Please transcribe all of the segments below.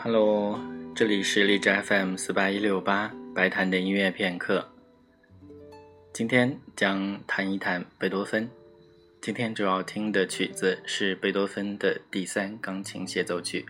Hello，这里是荔枝 FM 四八一六八白谈的音乐片刻。今天将谈一谈贝多芬。今天主要听的曲子是贝多芬的第三钢琴协奏曲。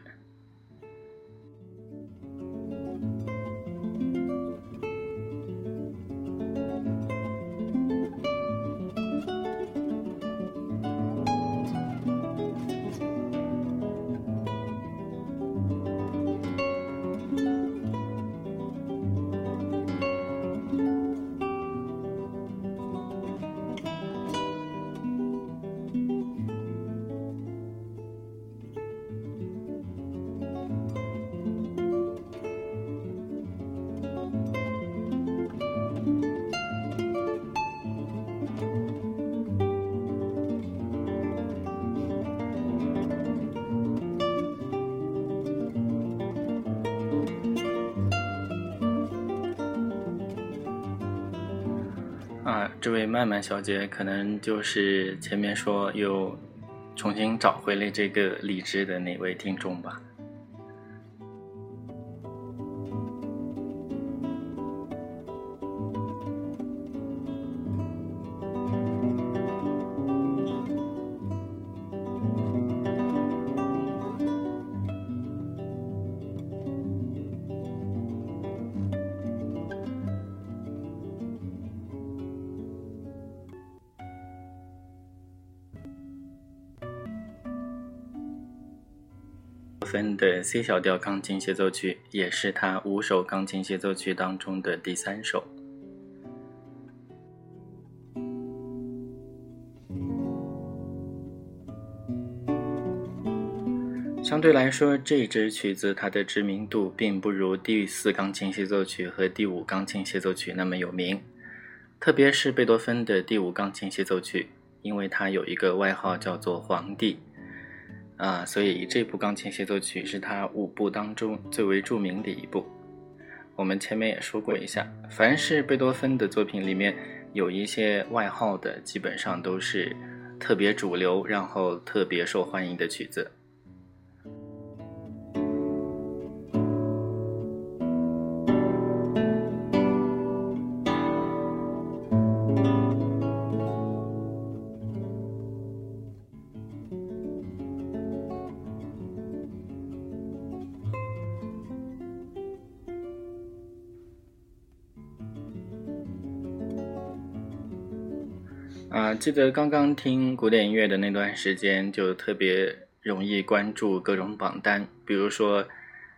小姐可能就是前面说又重新找回了这个理智的那位听众吧。C 小调钢琴协奏曲，也是他五首钢琴协奏曲当中的第三首。相对来说，这支曲子它的知名度并不如第四钢琴协奏曲和第五钢琴协奏曲那么有名，特别是贝多芬的第五钢琴协奏曲，因为它有一个外号叫做“皇帝”。啊，所以这部钢琴协奏曲是他五部当中最为著名的一部。我们前面也说过一下，凡是贝多芬的作品里面有一些外号的，基本上都是特别主流，然后特别受欢迎的曲子。记得刚刚听古典音乐的那段时间，就特别容易关注各种榜单，比如说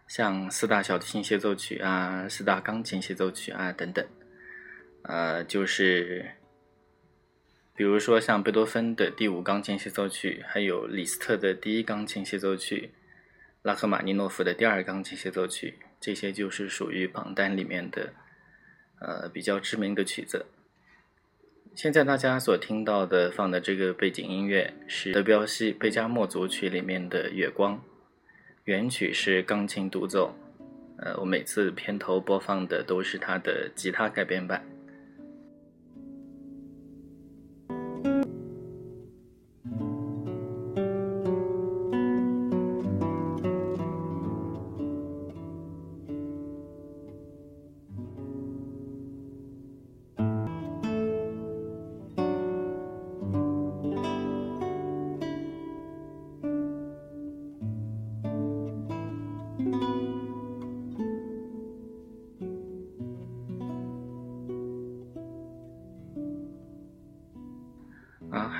像四大小提琴协奏曲啊、四大钢琴协奏曲啊等等。呃，就是比如说像贝多芬的第五钢琴协奏曲，还有李斯特的第一钢琴协奏曲，拉赫玛尼诺夫的第二钢琴协奏曲，这些就是属于榜单里面的呃比较知名的曲子。现在大家所听到的放的这个背景音乐是德彪西《贝加莫组曲》里面的《月光》，原曲是钢琴独奏。呃，我每次片头播放的都是它的吉他改编版。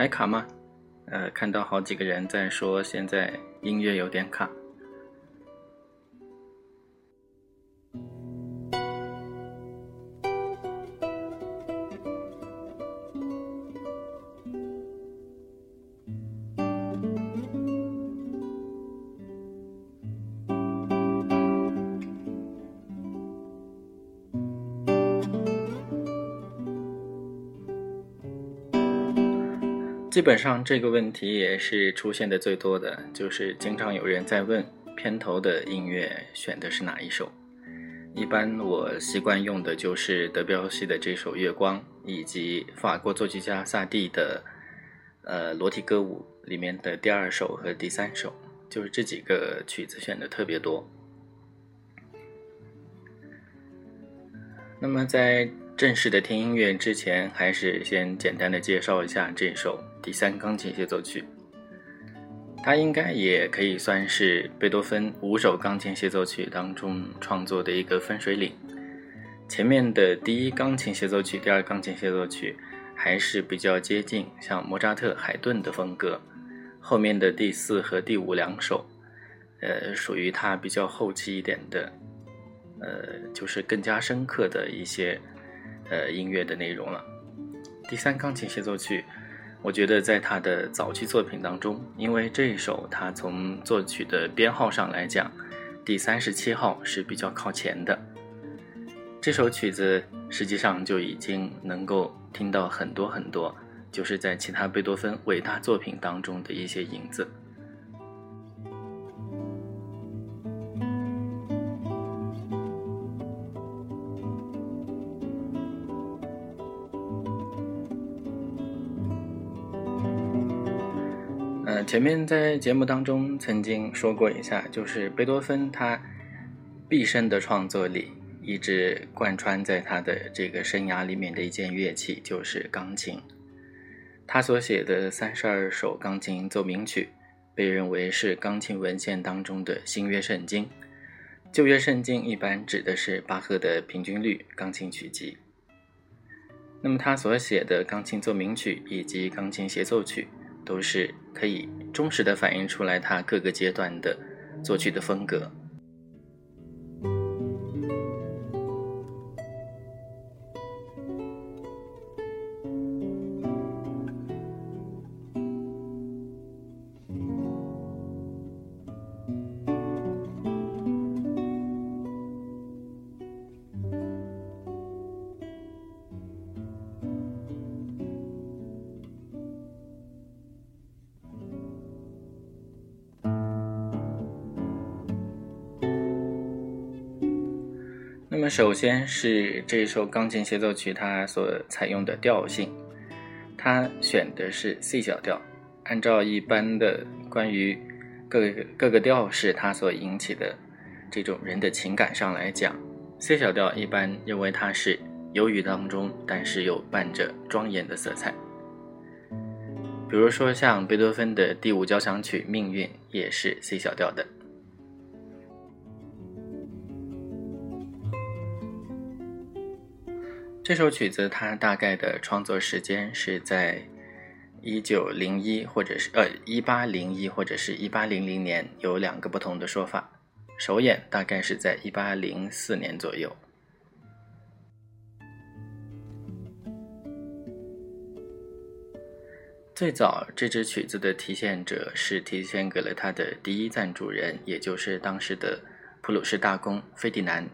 还卡吗？呃，看到好几个人在说现在音乐有点卡。基本上这个问题也是出现的最多的就是经常有人在问片头的音乐选的是哪一首？一般我习惯用的就是德彪西的这首月光以及法国作曲家萨蒂的呃裸体歌舞里面的第二首和第三首就是这几个曲子选的特别多。那么在正式的听音乐之前还是先简单的介绍一下这首第三钢琴协奏曲。它应该也可以算是贝多芬五首钢琴协奏曲当中创作的一个分水岭。前面的第一钢琴协奏曲、第二钢琴协奏曲还是比较接近像莫扎特、海顿的风格，后面的第四和第五两首，呃，属于他比较后期一点的，呃，就是更加深刻的一些呃音乐的内容了。第三钢琴协奏曲。我觉得在他的早期作品当中，因为这一首他从作曲的编号上来讲，第三十七号是比较靠前的。这首曲子实际上就已经能够听到很多很多，就是在其他贝多芬伟大作品当中的一些影子。前面在节目当中曾经说过一下，就是贝多芬他毕生的创作里，一直贯穿在他的这个生涯里面的一件乐器就是钢琴。他所写的三十二首钢琴奏鸣曲，被认为是钢琴文献当中的新约圣经。旧约圣经一般指的是巴赫的平均律钢琴曲集。那么他所写的钢琴奏鸣曲以及钢琴协奏曲。都是可以忠实的反映出来他各个阶段的作曲的风格。首先是这首钢琴协奏曲，它所采用的调性，它选的是 C 小调。按照一般的关于各个各个调式它所引起的这种人的情感上来讲，C 小调一般认为它是忧郁当中，但是又伴着庄严的色彩。比如说像贝多芬的第五交响曲《命运》也是 C 小调的。这首曲子它大概的创作时间是在一九零一或者是呃一八零一或者是一八零零年，有两个不同的说法。首演大概是在一八零四年左右。最早这支曲子的提献者是提献给了他的第一赞助人，也就是当时的普鲁士大公费迪南。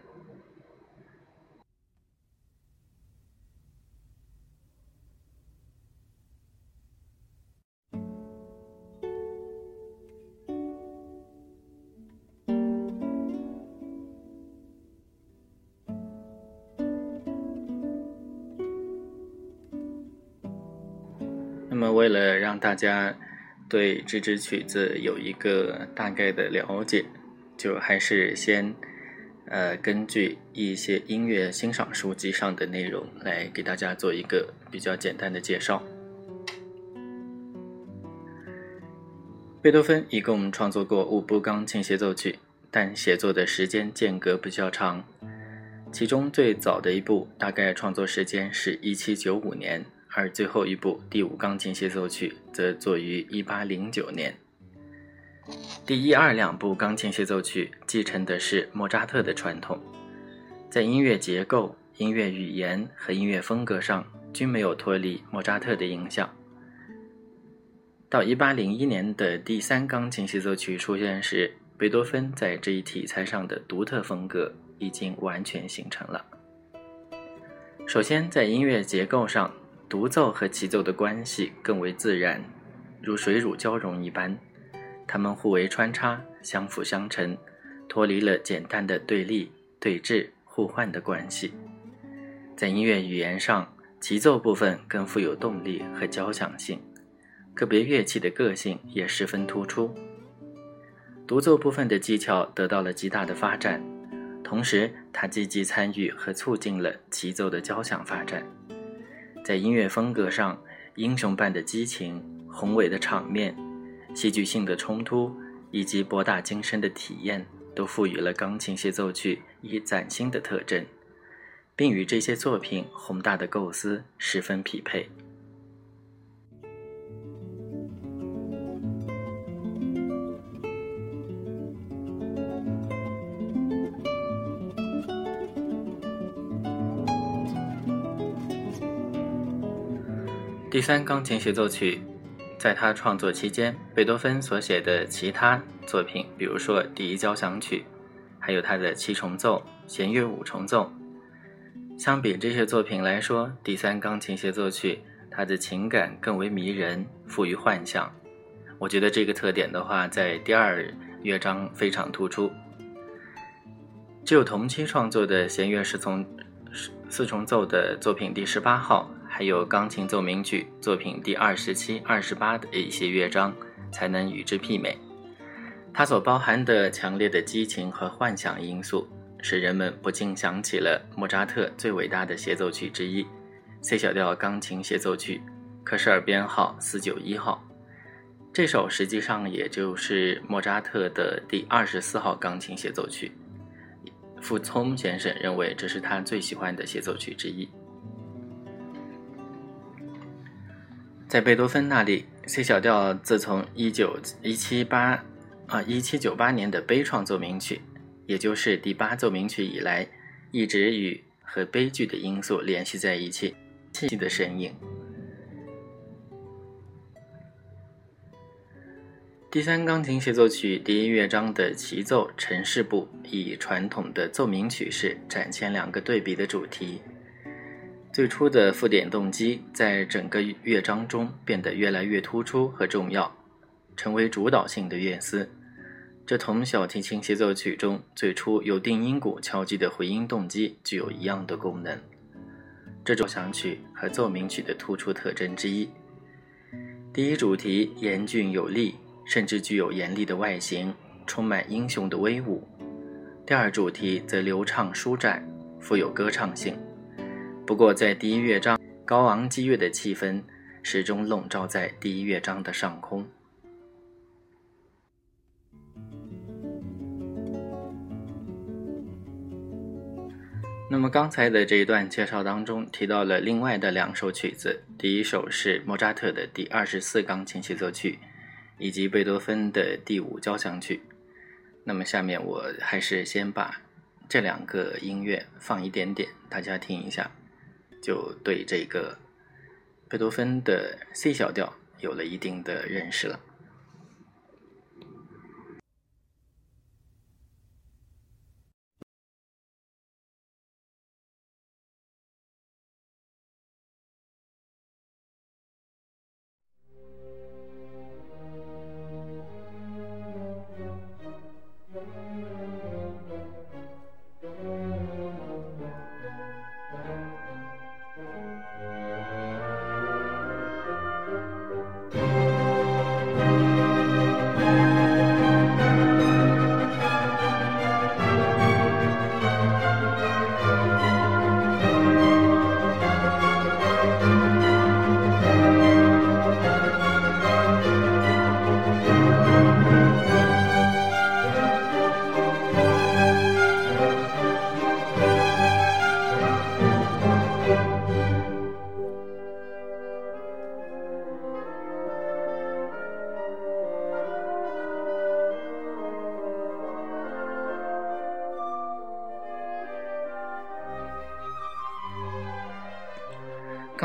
为了让大家对这支曲子有一个大概的了解，就还是先呃根据一些音乐欣赏书籍上的内容来给大家做一个比较简单的介绍。贝多芬一共创作过五部钢琴协奏曲，但写作的时间间隔比较长，其中最早的一部大概创作时间是一七九五年。而最后一部第五钢琴协奏曲则作于一八零九年。第一二两部钢琴协奏曲继承的是莫扎特的传统，在音乐结构、音乐语言和音乐风格上均没有脱离莫扎特的影响。到一八零一年的第三钢琴协奏曲出现时，贝多芬在这一题材上的独特风格已经完全形成了。首先，在音乐结构上。独奏和齐奏的关系更为自然，如水乳交融一般，它们互为穿插，相辅相成，脱离了简单的对立、对峙、互换的关系。在音乐语言上，齐奏部分更富有动力和交响性，个别乐器的个性也十分突出。独奏部分的技巧得到了极大的发展，同时他积极参与和促进了齐奏的交响发展。在音乐风格上，英雄般的激情、宏伟的场面、戏剧性的冲突以及博大精深的体验，都赋予了钢琴协奏曲以崭新的特征，并与这些作品宏大的构思十分匹配。第三钢琴协奏曲，在他创作期间，贝多芬所写的其他作品，比如说第一交响曲，还有他的七重奏、弦乐五重奏，相比这些作品来说，第三钢琴协奏曲它的情感更为迷人，富于幻想。我觉得这个特点的话，在第二乐章非常突出。只有同期创作的弦乐四重四重奏的作品第十八号。还有钢琴奏鸣曲作品第二十七、二十八的一些乐章，才能与之媲美。它所包含的强烈的激情和幻想因素，使人们不禁想起了莫扎特最伟大的协奏曲之一—— C 小调钢琴协奏曲，克什尔编号四九一号。这首实际上也就是莫扎特的第二十四号钢琴协奏曲。傅聪先生认为这是他最喜欢的协奏曲之一。在贝多芬那里，C 小调自从一九一七八啊一七九八年的悲怆奏鸣曲，也就是第八奏鸣曲以来，一直与和悲剧的因素联系在一起，气的身影。第三钢琴协奏曲第一乐章的齐奏陈氏部，以传统的奏鸣曲式展现两个对比的主题。最初的附点动机在整个乐章中变得越来越突出和重要，成为主导性的乐思。这同小提琴协奏曲中最初由定音鼓敲击的回音动机具有一样的功能。这种响曲和奏鸣曲的突出特征之一。第一主题严峻有力，甚至具有严厉的外形，充满英雄的威武。第二主题则流畅舒展，富有歌唱性。不过，在第一乐章，高昂激越的气氛始终笼罩在第一乐章的上空。那么，刚才的这一段介绍当中提到了另外的两首曲子，第一首是莫扎特的第二十四钢琴协奏曲，以及贝多芬的第五交响曲。那么，下面我还是先把这两个音乐放一点点，大家听一下。就对这个贝多芬的 C 小调有了一定的认识了。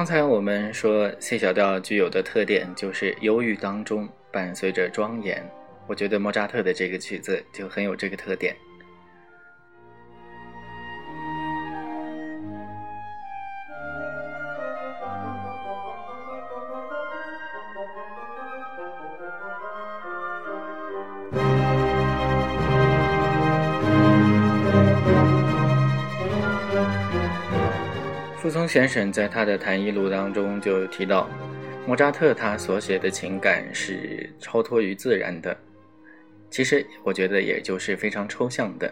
刚才我们说 C 小调具有的特点就是忧郁当中伴随着庄严，我觉得莫扎特的这个曲子就很有这个特点。先生在他的谈艺录当中就提到，莫扎特他所写的情感是超脱于自然的，其实我觉得也就是非常抽象的，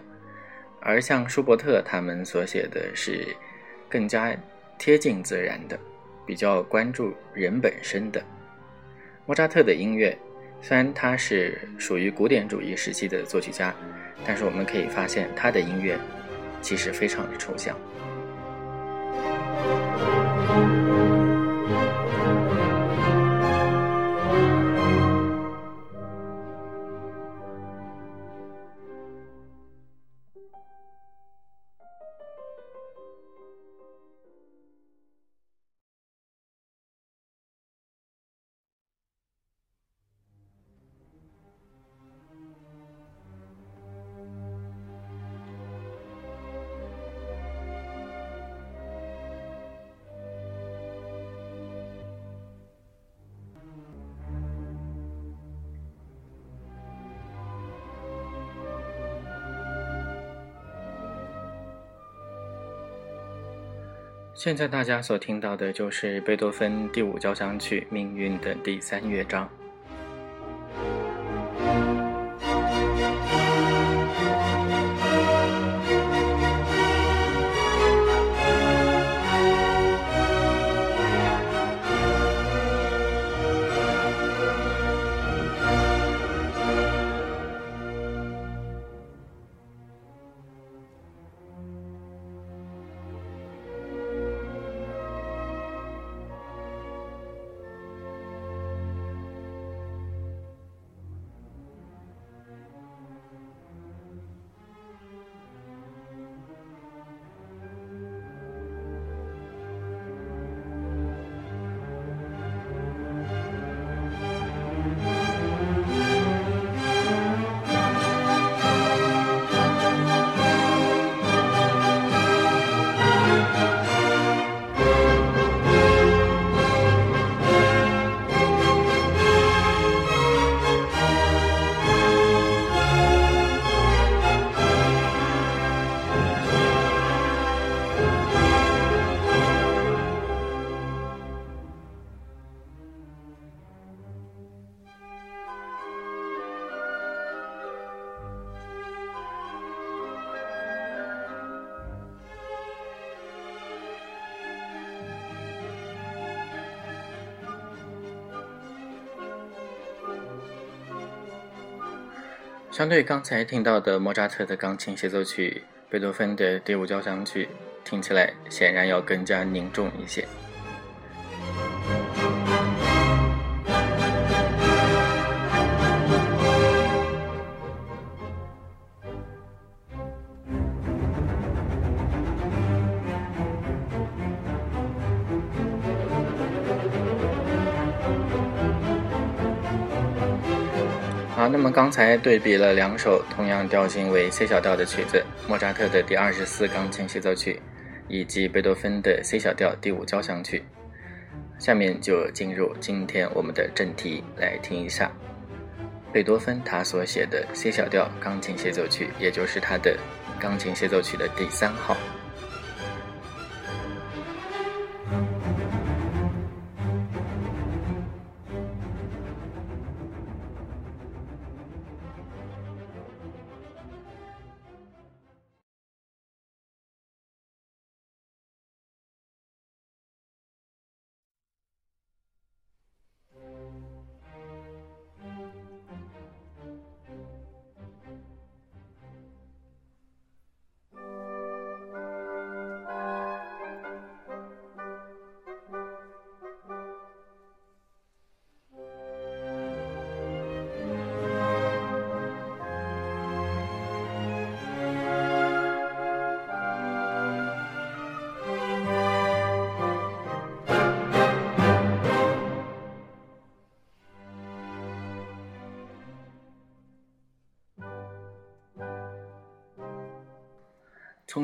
而像舒伯特他们所写的是更加贴近自然的，比较关注人本身的。莫扎特的音乐虽然他是属于古典主义时期的作曲家，但是我们可以发现他的音乐其实非常的抽象。现在大家所听到的就是贝多芬第五交响曲《命运》的第三乐章。相对刚才听到的莫扎特的钢琴协奏曲、贝多芬的第五交响曲，听起来显然要更加凝重一些。刚才对比了两首同样调性为 C 小调的曲子，莫扎特的第二十四钢琴协奏曲，以及贝多芬的 C 小调第五交响曲。下面就进入今天我们的正题，来听一下贝多芬他所写的 C 小调钢琴协奏曲，也就是他的钢琴协奏曲的第三号。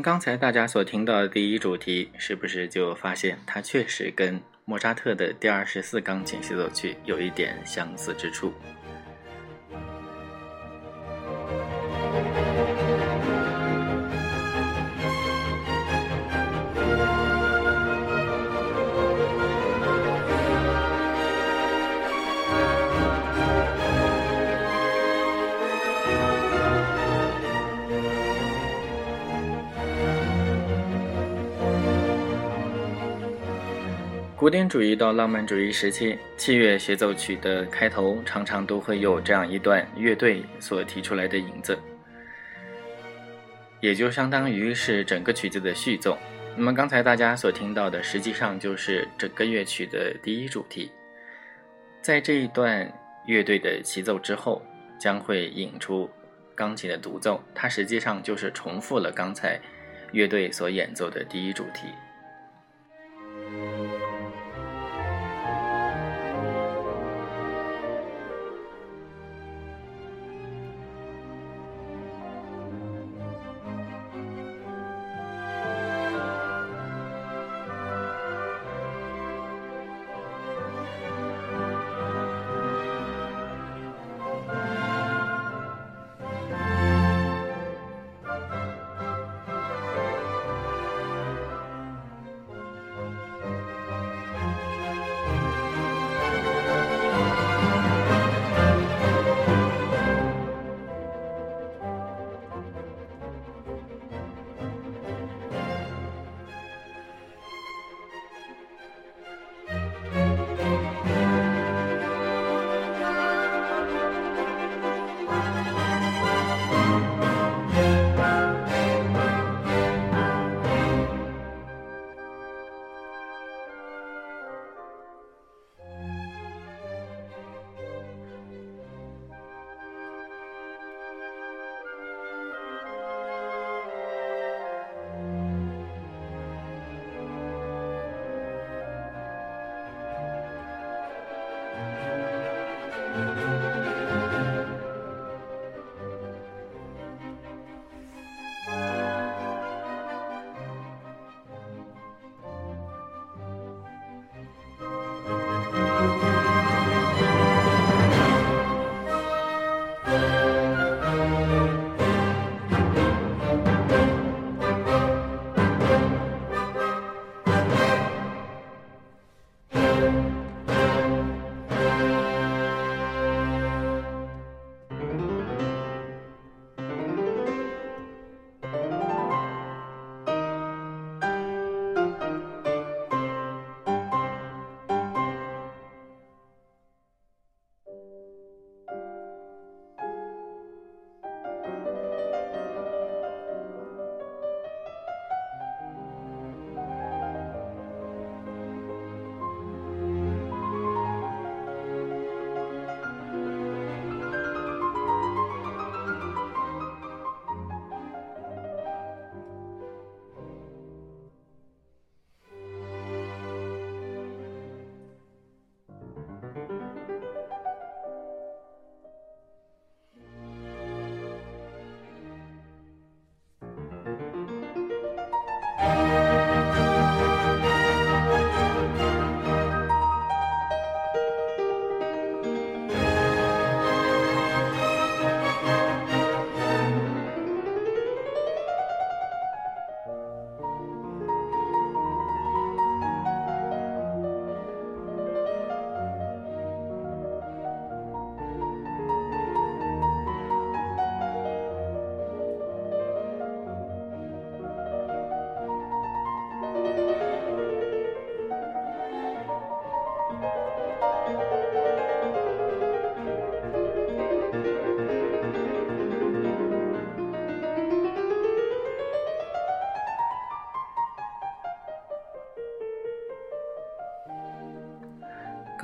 刚才大家所听到的第一主题，是不是就发现它确实跟莫扎特的第二十四钢琴协奏曲有一点相似之处？古典主义到浪漫主义时期，器乐协奏曲的开头常常都会有这样一段乐队所提出来的引子，也就相当于是整个曲子的序奏。那么刚才大家所听到的，实际上就是整个乐曲的第一主题。在这一段乐队的齐奏之后，将会引出钢琴的独奏，它实际上就是重复了刚才乐队所演奏的第一主题。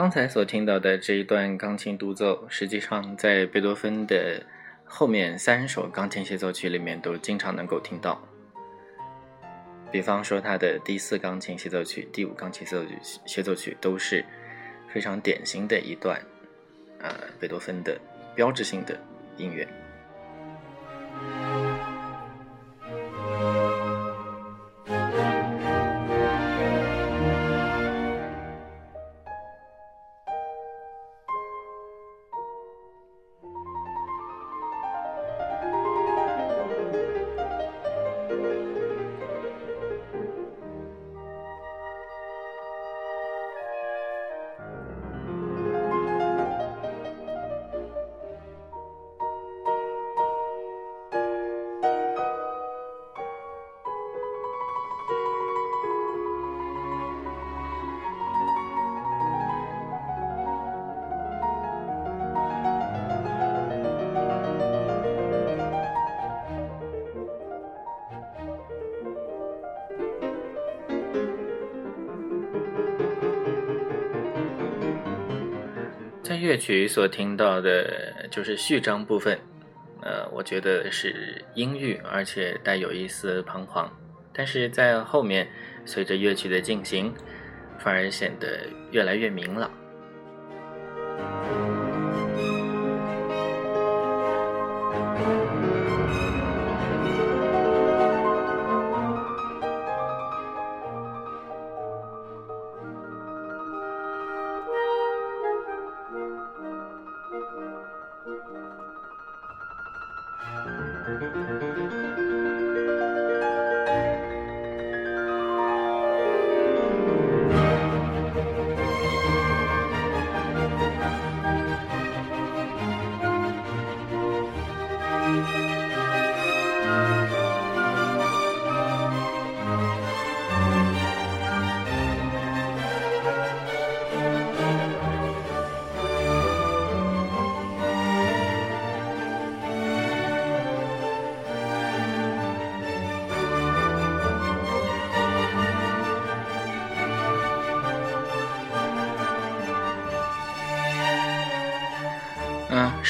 刚才所听到的这一段钢琴独奏，实际上在贝多芬的后面三首钢琴协奏曲里面都经常能够听到。比方说他的第四钢琴协奏曲、第五钢琴协奏曲协奏曲都是非常典型的一段，呃，贝多芬的标志性的音乐。曲所听到的就是序章部分，呃，我觉得是阴郁，而且带有一丝彷徨。但是在后面，随着乐曲的进行，反而显得越来越明朗。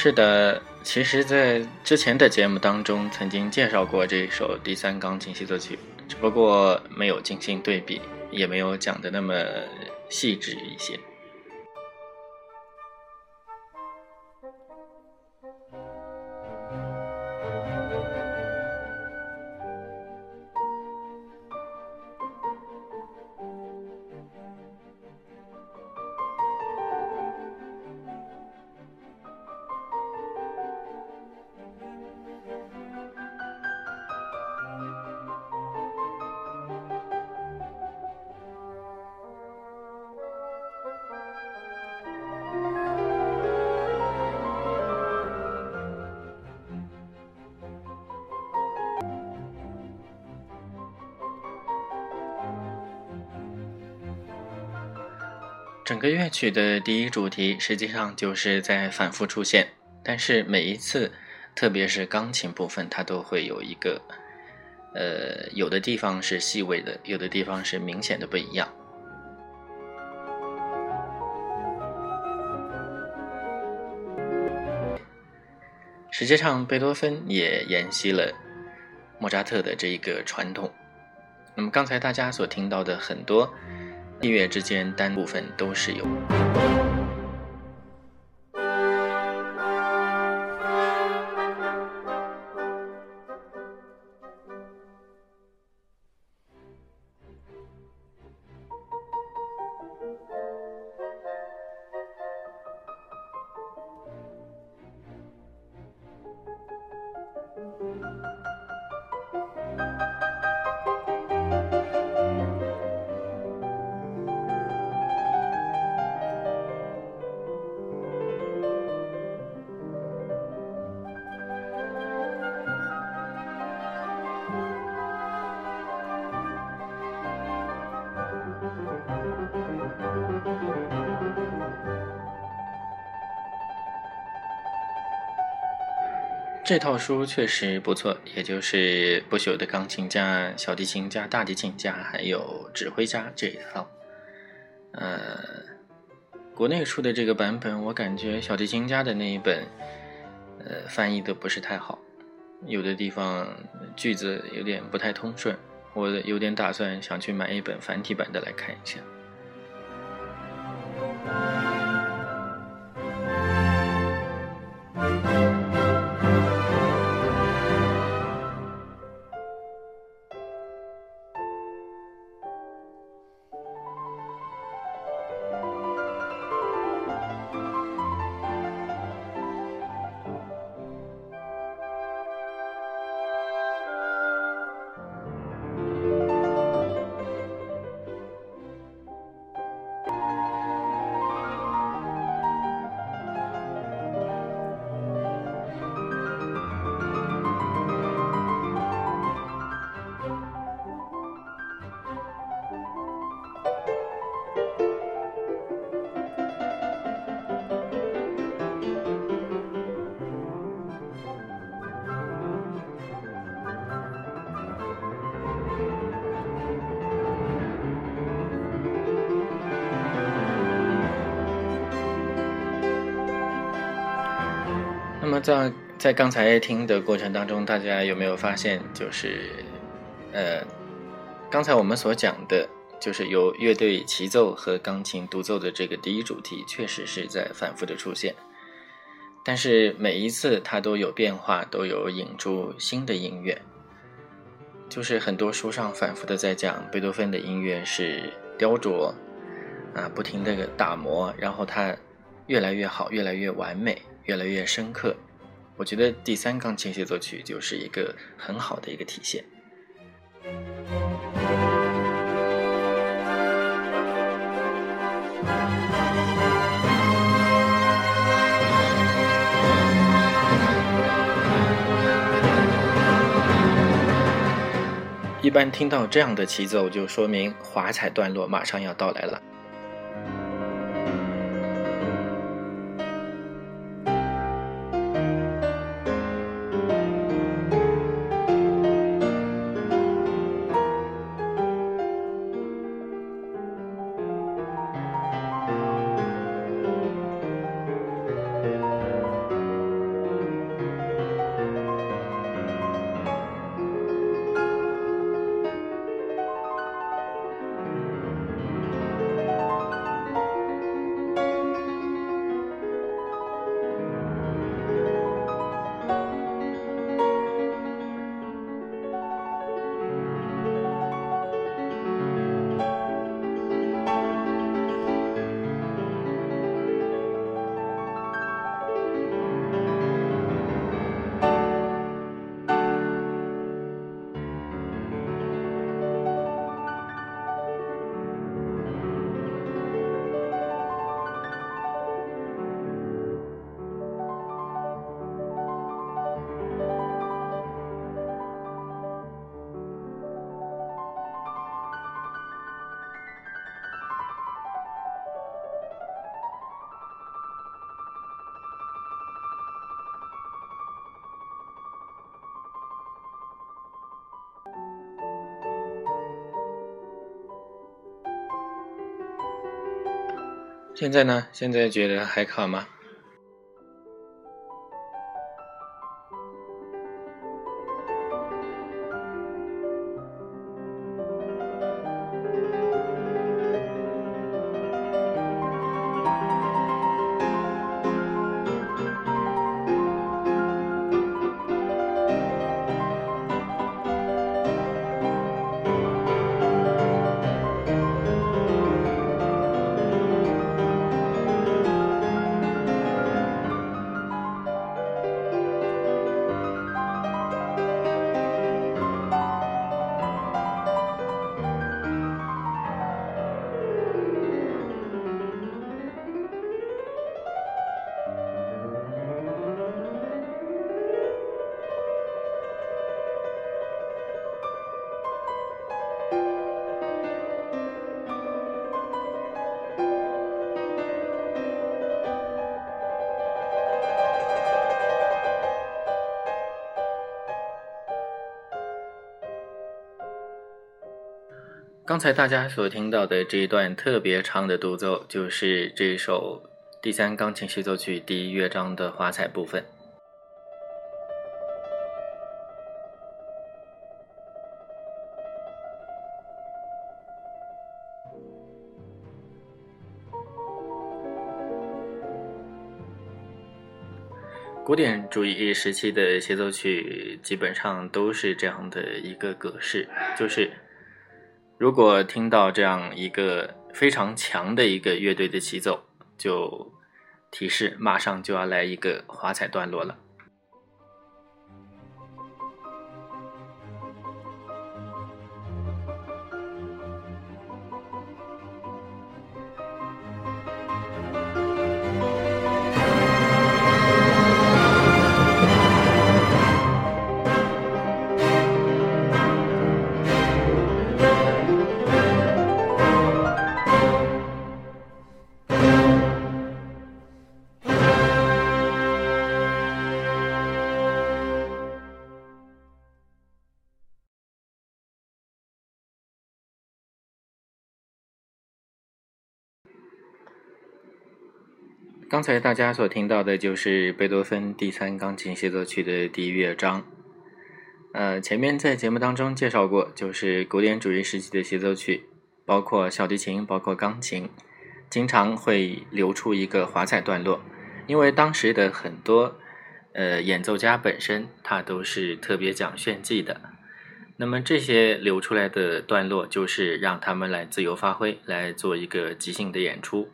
是的，其实，在之前的节目当中，曾经介绍过这首第三钢琴协奏曲，只不过没有进行对比，也没有讲的那么细致一些。个乐曲的第一主题实际上就是在反复出现，但是每一次，特别是钢琴部分，它都会有一个，呃，有的地方是细微的，有的地方是明显的不一样。实际上，贝多芬也沿袭了莫扎特的这一个传统。那么刚才大家所听到的很多。音乐之间单部分都是有。这套书确实不错，也就是不朽的钢琴家、小提琴家、大提琴家，还有指挥家这一套。呃，国内出的这个版本，我感觉小提琴家的那一本，呃，翻译的不是太好，有的地方句子有点不太通顺，我有点打算想去买一本繁体版的来看一下。在在刚才听的过程当中，大家有没有发现，就是呃，刚才我们所讲的，就是由乐队齐奏和钢琴独奏的这个第一主题，确实是在反复的出现。但是每一次它都有变化，都有引出新的音乐。就是很多书上反复的在讲，贝多芬的音乐是雕琢，啊，不停的打磨，然后它越来越好，越来越完美，越来越深刻。我觉得第三钢琴协奏曲就是一个很好的一个体现。一般听到这样的齐奏，就说明华彩段落马上要到来了。现在呢？现在觉得还卡吗？刚才大家所听到的这一段特别长的独奏，就是这首第三钢琴协奏曲第一乐章的华彩部分。古典主义时期的协奏曲基本上都是这样的一个格式，就是。如果听到这样一个非常强的一个乐队的起奏，就提示马上就要来一个华彩段落了。刚才大家所听到的就是贝多芬第三钢琴协奏曲的第一乐章。呃，前面在节目当中介绍过，就是古典主义时期的协奏曲，包括小提琴，包括钢琴，经常会留出一个华彩段落，因为当时的很多呃演奏家本身他都是特别讲炫技的。那么这些留出来的段落，就是让他们来自由发挥，来做一个即兴的演出。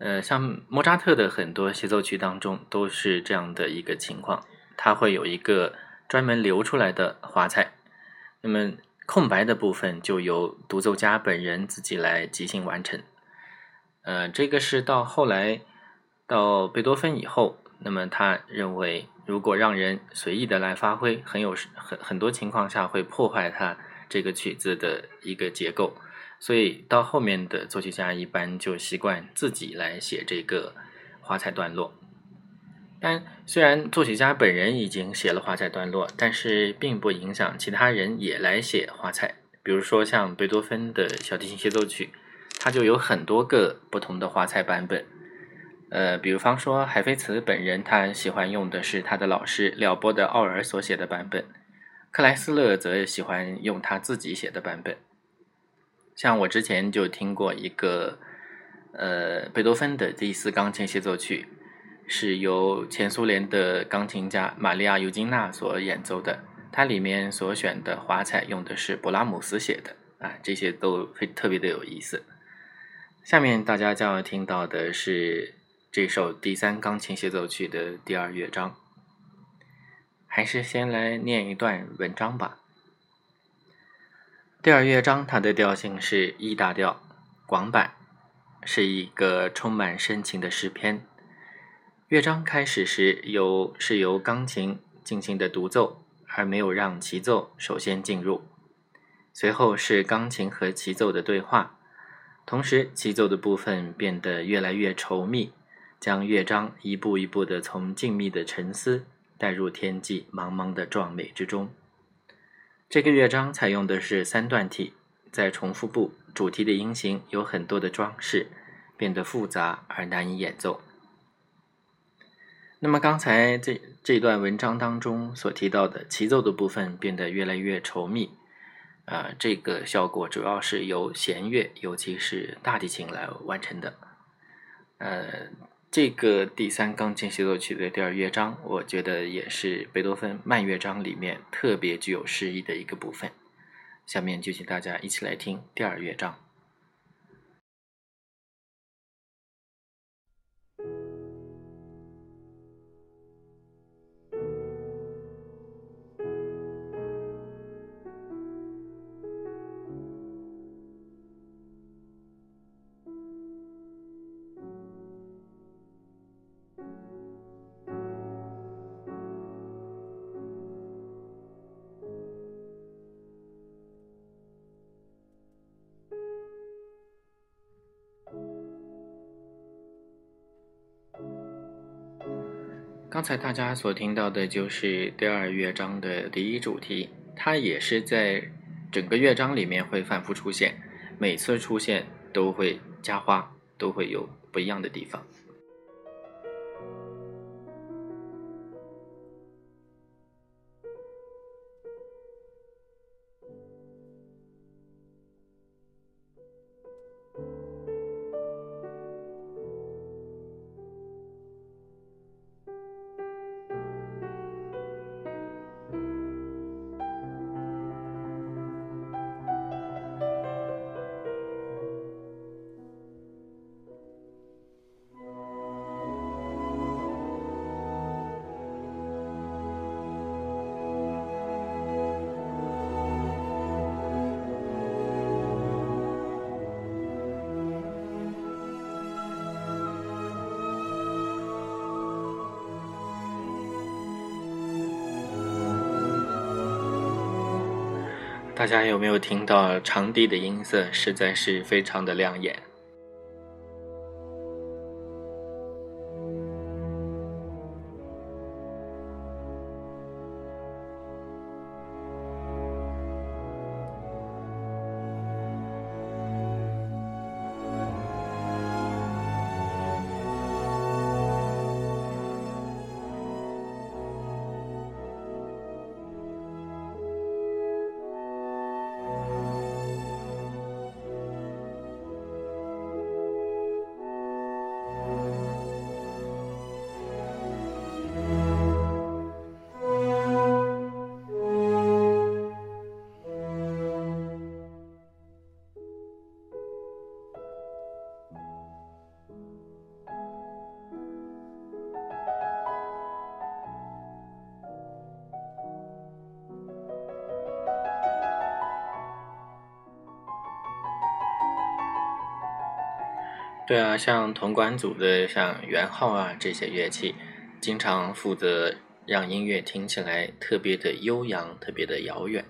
呃，像莫扎特的很多协奏曲当中都是这样的一个情况，他会有一个专门留出来的华彩，那么空白的部分就由独奏家本人自己来即兴完成。呃，这个是到后来到贝多芬以后，那么他认为。如果让人随意的来发挥，很有很很多情况下会破坏他这个曲子的一个结构，所以到后面的作曲家一般就习惯自己来写这个华彩段落。但虽然作曲家本人已经写了华彩段落，但是并不影响其他人也来写华彩。比如说像贝多芬的小提琴协奏曲，它就有很多个不同的华彩版本。呃，比方说，海菲茨本人他喜欢用的是他的老师廖波的奥尔所写的版本，克莱斯勒则喜欢用他自己写的版本。像我之前就听过一个，呃，贝多芬的第四钢琴协奏曲，是由前苏联的钢琴家玛利亚尤金娜所演奏的，它里面所选的华彩用的是勃拉姆斯写的，啊，这些都非特别的有意思。下面大家将要听到的是。这首第三钢琴协奏曲的第二乐章，还是先来念一段文章吧。第二乐章它的调性是 E 大调，广板，是一个充满深情的诗篇。乐章开始时由是由钢琴进行的独奏，而没有让齐奏首先进入。随后是钢琴和齐奏的对话，同时齐奏的部分变得越来越稠密。将乐章一步一步地从静谧的沉思带入天际茫茫的壮美之中。这个乐章采用的是三段体，在重复部主题的音型有很多的装饰，变得复杂而难以演奏。那么刚才这这段文章当中所提到的齐奏的部分变得越来越稠密，啊，这个效果主要是由弦乐，尤其是大提琴来完成的，呃。这个第三钢琴协奏曲的第二乐章，我觉得也是贝多芬慢乐章里面特别具有诗意的一个部分。下面就请大家一起来听第二乐章。刚才大家所听到的就是第二乐章的第一主题，它也是在整个乐章里面会反复出现，每次出现都会加花，都会有不一样的地方。大家有没有听到长笛的音色？实在是非常的亮眼。对啊，像铜管组的，像圆号啊这些乐器，经常负责让音乐听起来特别的悠扬，特别的遥远。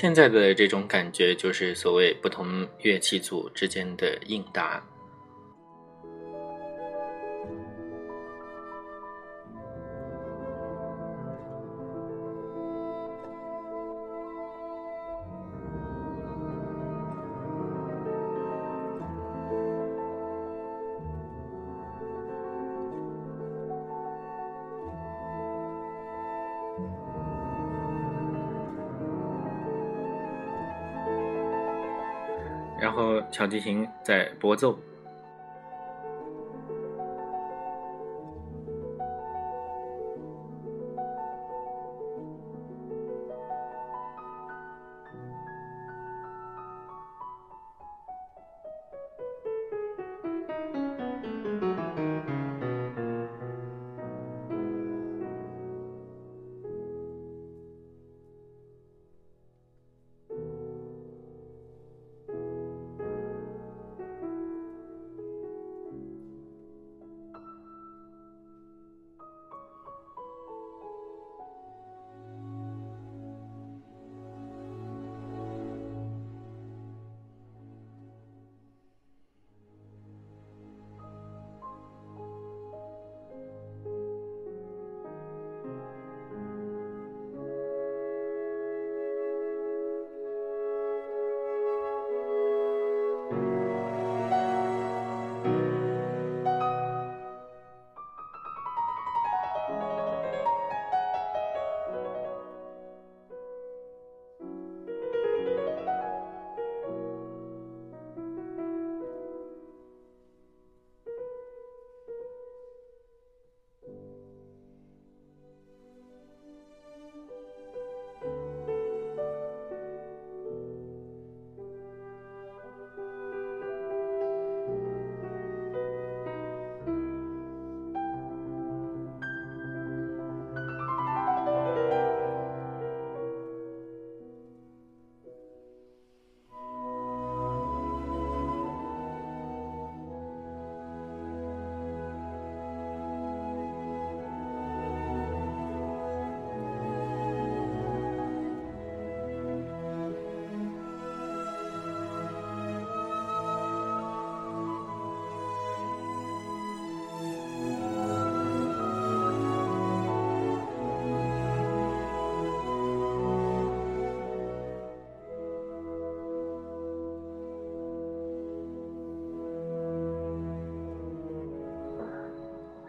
现在的这种感觉，就是所谓不同乐器组之间的应答。小提琴在拨奏。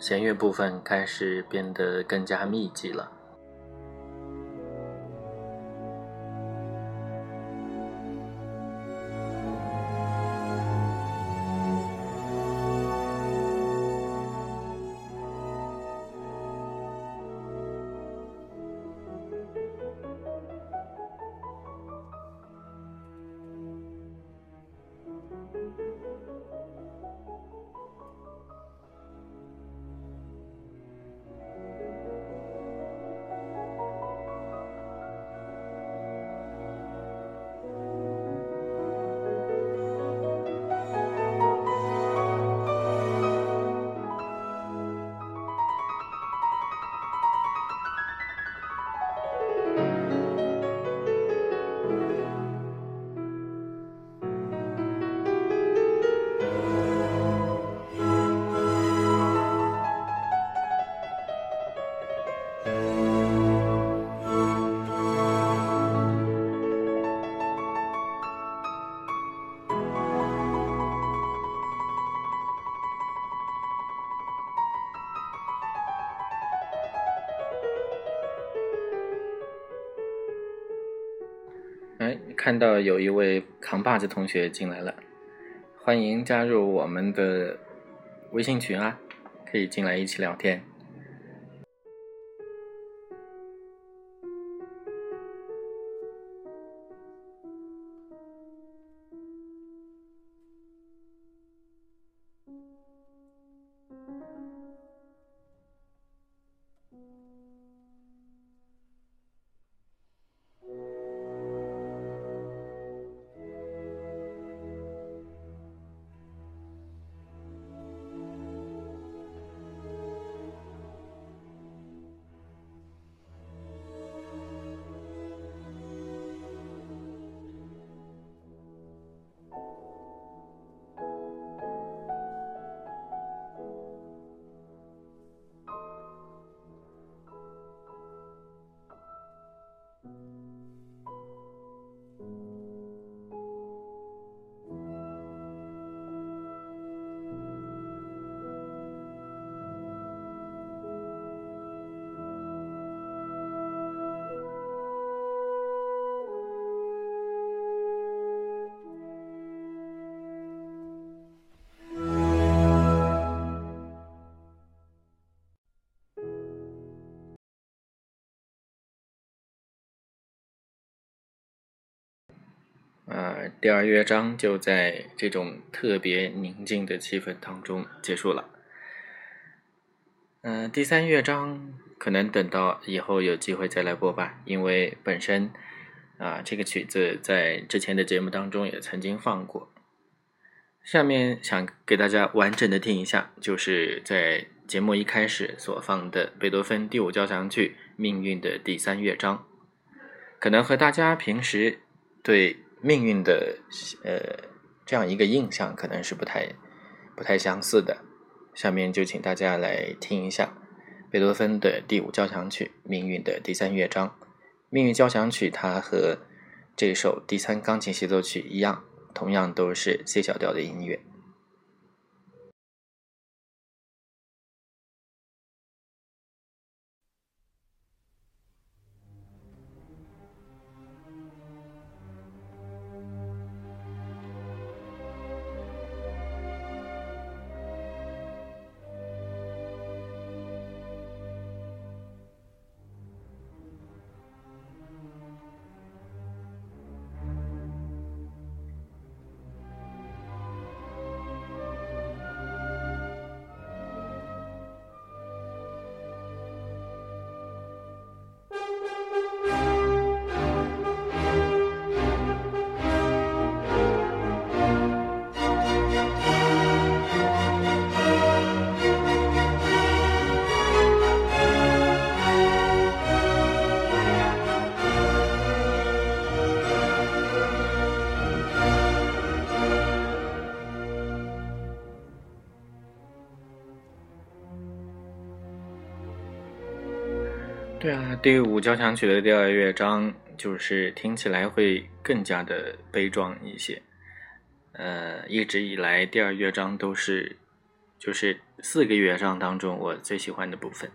弦乐部分开始变得更加密集了。看到有一位扛把子同学进来了，欢迎加入我们的微信群啊，可以进来一起聊天。第二乐章就在这种特别宁静的气氛当中结束了。嗯，第三乐章可能等到以后有机会再来播吧，因为本身啊这个曲子在之前的节目当中也曾经放过。下面想给大家完整的听一下，就是在节目一开始所放的贝多芬第五交响曲《命运》的第三乐章，可能和大家平时对命运的呃这样一个印象可能是不太不太相似的，下面就请大家来听一下贝多芬的第五交响曲《命运》的第三乐章。《命运交响曲》它和这首第三钢琴协奏曲一样，同样都是 C 小调的音乐。啊，第五交响曲的第二乐章就是听起来会更加的悲壮一些。呃，一直以来第二乐章都是，就是四个乐章当中我最喜欢的部分。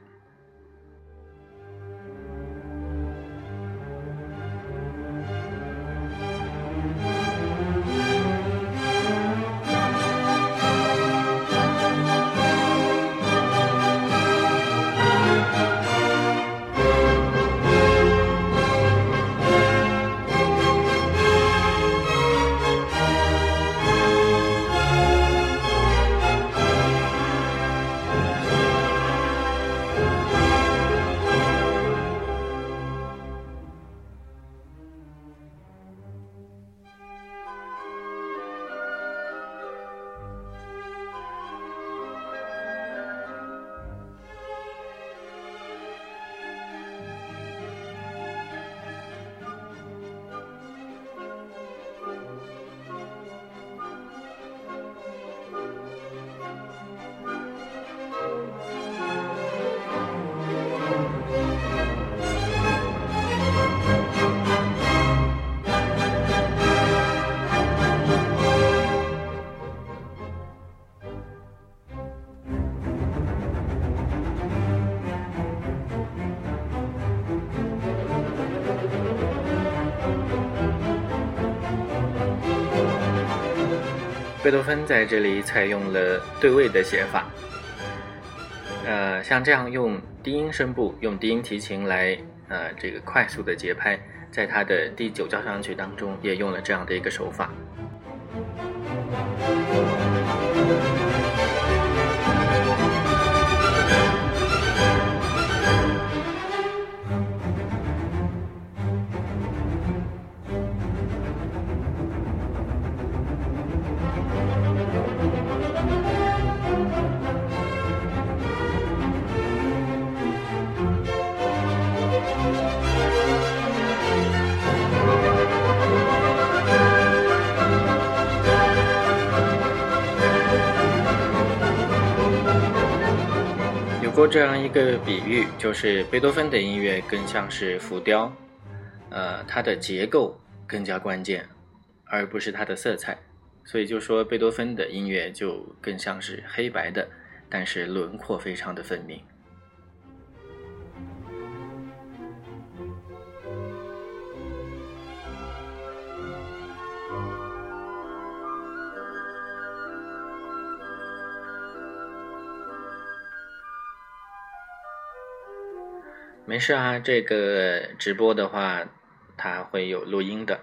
贝多芬在这里采用了对位的写法。呃，像这样用低音声部、用低音提琴来呃这个快速的节拍，在他的第九交响曲当中也用了这样的一个手法。这样一个比喻，就是贝多芬的音乐更像是浮雕，呃，它的结构更加关键，而不是它的色彩。所以就说贝多芬的音乐就更像是黑白的，但是轮廓非常的分明。没事啊，这个直播的话，它会有录音的，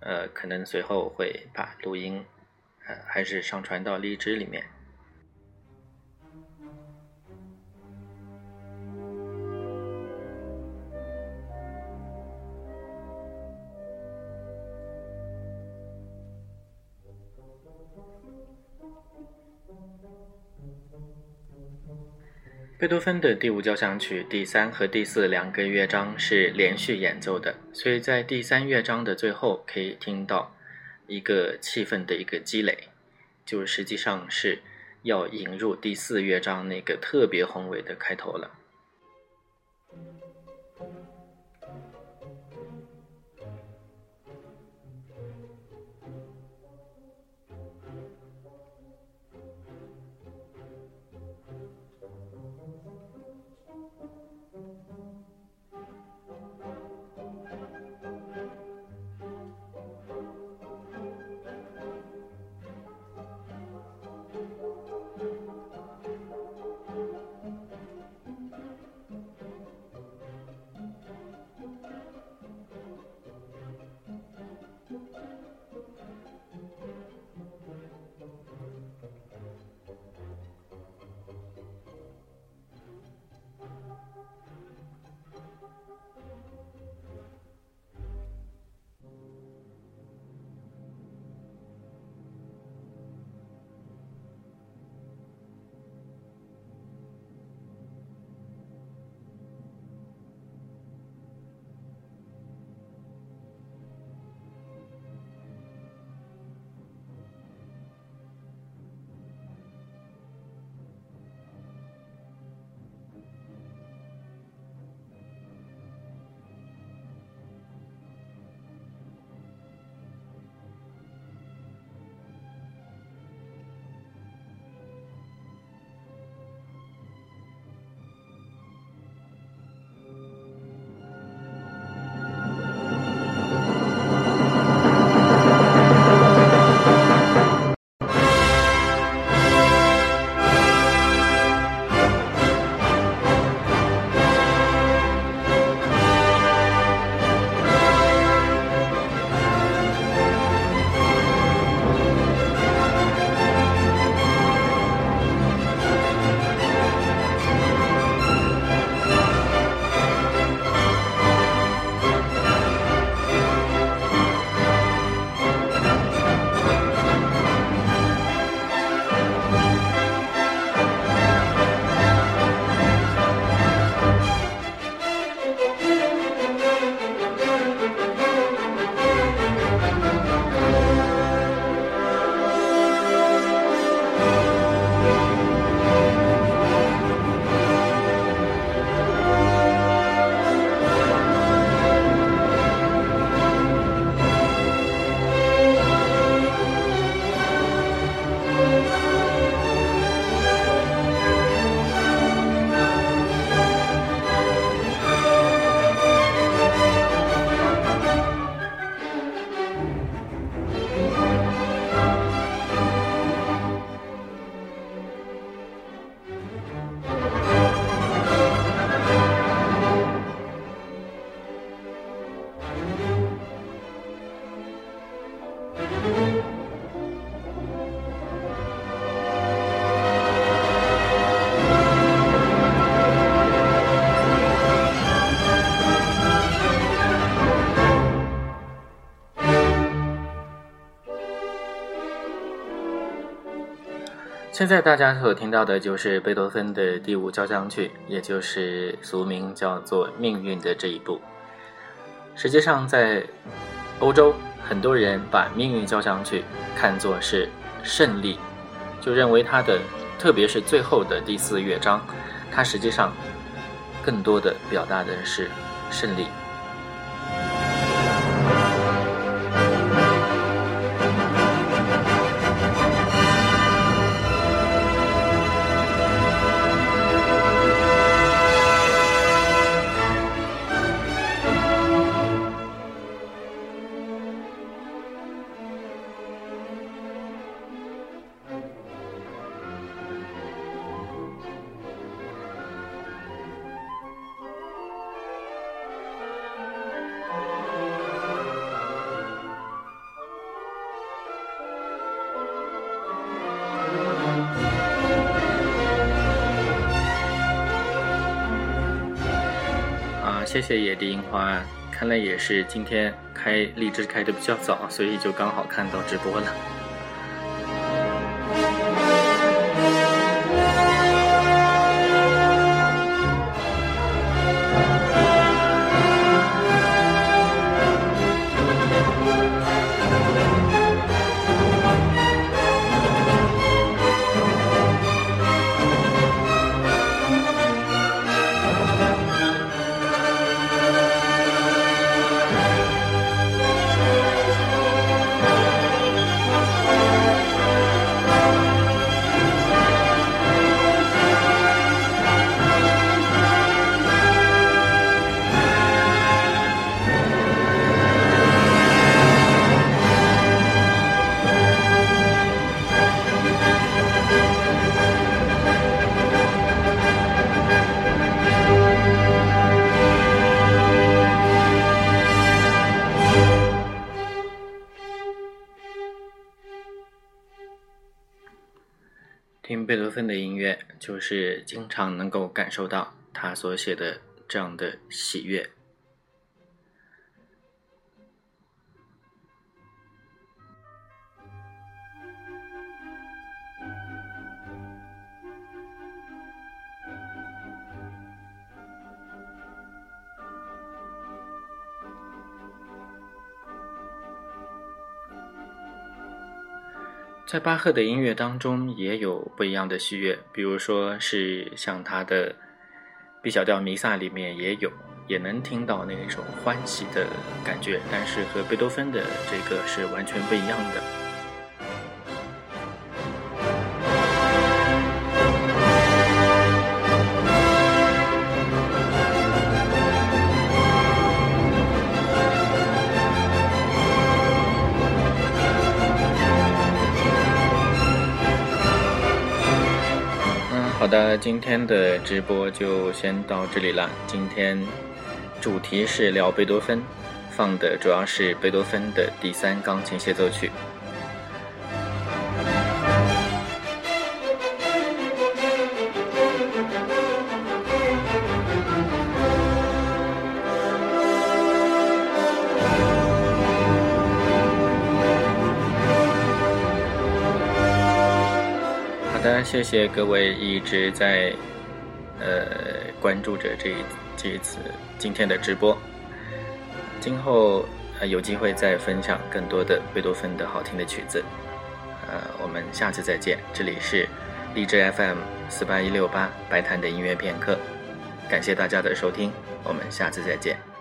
呃，可能随后会把录音，呃，还是上传到荔枝里面。贝多芬的第五交响曲第三和第四两个乐章是连续演奏的，所以在第三乐章的最后可以听到一个气氛的一个积累，就实际上是要引入第四乐章那个特别宏伟的开头了。现在大家所听到的就是贝多芬的第五交响曲，也就是俗名叫做《命运》的这一部。实际上，在欧洲，很多人把《命运交响曲》看作是胜利，就认为它的，特别是最后的第四乐章，它实际上更多的表达的是胜利。谢谢野地樱花，看来也是今天开荔枝开的比较早，所以就刚好看到直播了。就是经常能够感受到他所写的这样的喜悦。在巴赫的音乐当中也有不一样的喜悦，比如说是像他的 B 小调弥撒里面也有，也能听到那种欢喜的感觉，但是和贝多芬的这个是完全不一样的。今天的直播就先到这里了。今天主题是聊贝多芬，放的主要是贝多芬的第三钢琴协奏曲。谢谢各位一直在，呃，关注着这一这一次今天的直播。今后有机会再分享更多的贝多芬的好听的曲子。呃，我们下次再见。这里是荔枝 FM 四八一六八白谈的音乐片刻，感谢大家的收听，我们下次再见。